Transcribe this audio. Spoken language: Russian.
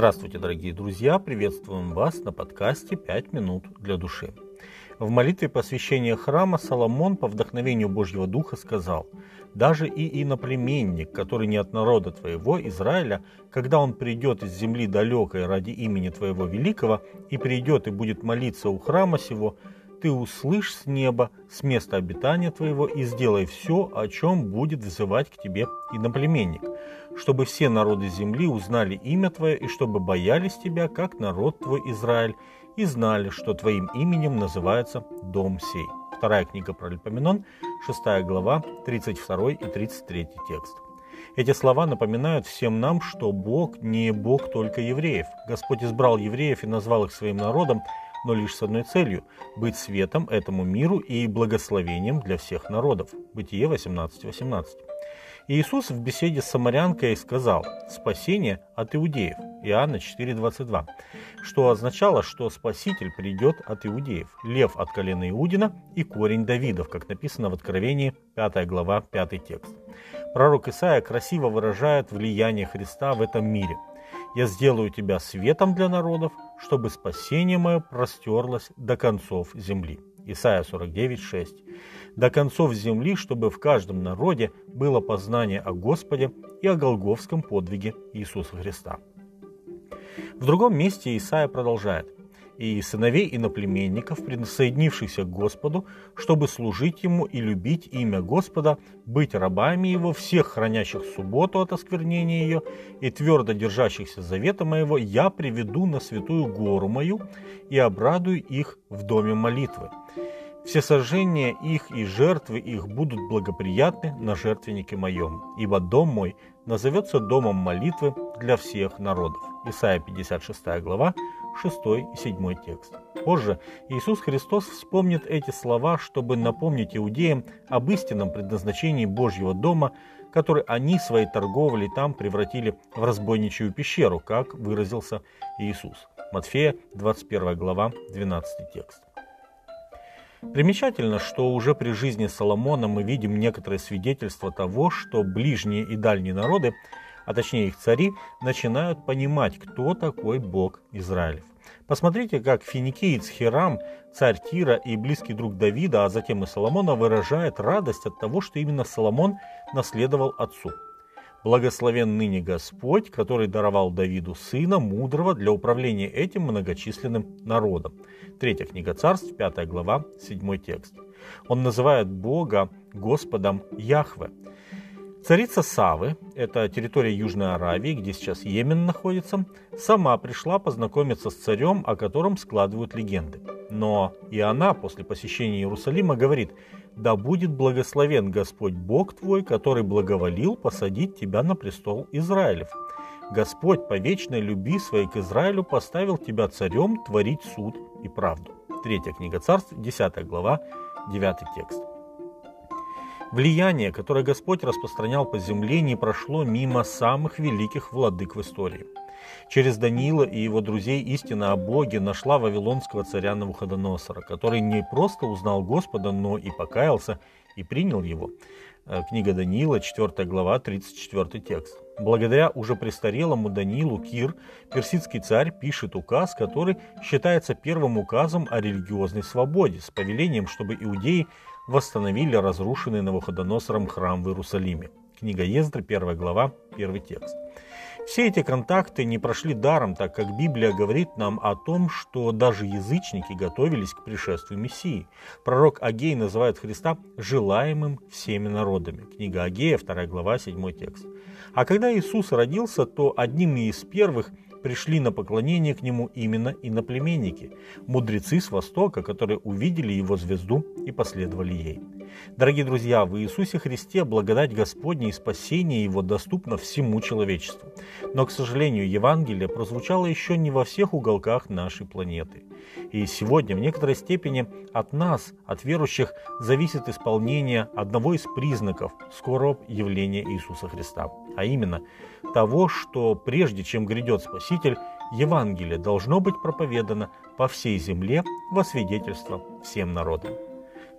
Здравствуйте, дорогие друзья! Приветствуем вас на подкасте «Пять минут для души». В молитве посвящения храма Соломон по вдохновению Божьего Духа сказал «Даже и иноплеменник, который не от народа твоего, Израиля, когда он придет из земли далекой ради имени твоего великого, и придет и будет молиться у храма сего, ты услышь с неба, с места обитания твоего, и сделай все, о чем будет взывать к тебе иноплеменник, чтобы все народы земли узнали имя твое, и чтобы боялись тебя, как народ твой Израиль, и знали, что твоим именем называется Дом сей. Вторая книга про Липоменон, 6 глава, 32 и 33 текст. Эти слова напоминают всем нам, что Бог не Бог только евреев. Господь избрал евреев и назвал их своим народом, но лишь с одной целью – быть светом этому миру и благословением для всех народов. Бытие 18.18. 18. Иисус в беседе с самарянкой сказал «спасение от иудеев» Иоанна 4.22, что означало, что Спаситель придет от иудеев, лев от колена Иудина и корень Давидов, как написано в Откровении 5 глава 5 текст. Пророк Исаия красиво выражает влияние Христа в этом мире – я сделаю тебя светом для народов, чтобы спасение мое простерлось до концов земли. Исайя 49, 6. До концов земли, чтобы в каждом народе было познание о Господе и о Голговском подвиге Иисуса Христа. В другом месте Исаия продолжает – и сыновей иноплеменников, присоединившихся к Господу, чтобы служить Ему и любить имя Господа, быть рабами Его, всех хранящих субботу от осквернения ее и твердо держащихся завета моего, я приведу на святую гору мою и обрадую их в доме молитвы. Все сожжения их и жертвы их будут благоприятны на жертвеннике моем, ибо дом мой назовется домом молитвы для всех народов. Исайя 56 глава, 6 и 7 текст. Позже Иисус Христос вспомнит эти слова, чтобы напомнить иудеям об истинном предназначении Божьего дома, который они своей торговлей там превратили в разбойничью пещеру, как выразился Иисус. Матфея 21 глава 12 текст. Примечательно, что уже при жизни Соломона мы видим некоторые свидетельства того, что ближние и дальние народы а точнее их цари, начинают понимать, кто такой Бог Израилев. Посмотрите, как финикиец Хирам, царь Тира и близкий друг Давида, а затем и Соломона, выражает радость от того, что именно Соломон наследовал отцу. Благословен ныне Господь, который даровал Давиду сына мудрого для управления этим многочисленным народом. Третья книга царств, пятая глава, седьмой текст. Он называет Бога Господом Яхве. Царица Савы, это территория Южной Аравии, где сейчас Йемен находится, сама пришла познакомиться с царем, о котором складывают легенды. Но и она после посещения Иерусалима говорит, «Да будет благословен Господь Бог твой, который благоволил посадить тебя на престол Израилев. Господь по вечной любви своей к Израилю поставил тебя царем творить суд и правду». Третья книга царств, 10 глава, 9 текст. Влияние, которое Господь распространял по земле, не прошло мимо самых великих владык в истории. Через Даниила и его друзей истина о Боге нашла вавилонского царя Навуходоносора, который не просто узнал Господа, но и покаялся и принял его. Э, книга Даниила, 4 глава, 34 текст. Благодаря уже престарелому Даниилу Кир, персидский царь пишет указ, который считается первым указом о религиозной свободе, с повелением, чтобы иудеи восстановили разрушенный Навуходоносором храм в Иерусалиме. Книга Ездра, 1 глава, 1 текст. Все эти контакты не прошли даром, так как Библия говорит нам о том, что даже язычники готовились к пришествию Мессии. Пророк Агей называет Христа желаемым всеми народами. Книга Агея, 2 глава, 7 текст. А когда Иисус родился, то одним из первых – пришли на поклонение к нему именно иноплеменники, мудрецы с Востока, которые увидели его звезду и последовали ей. Дорогие друзья, в Иисусе Христе благодать Господня и спасение Его доступно всему человечеству. Но, к сожалению, Евангелие прозвучало еще не во всех уголках нашей планеты. И сегодня в некоторой степени от нас, от верующих, зависит исполнение одного из признаков скорого явления Иисуса Христа, а именно того, что прежде чем грядет Спаситель, Евангелие должно быть проповедано по всей земле во свидетельство всем народам.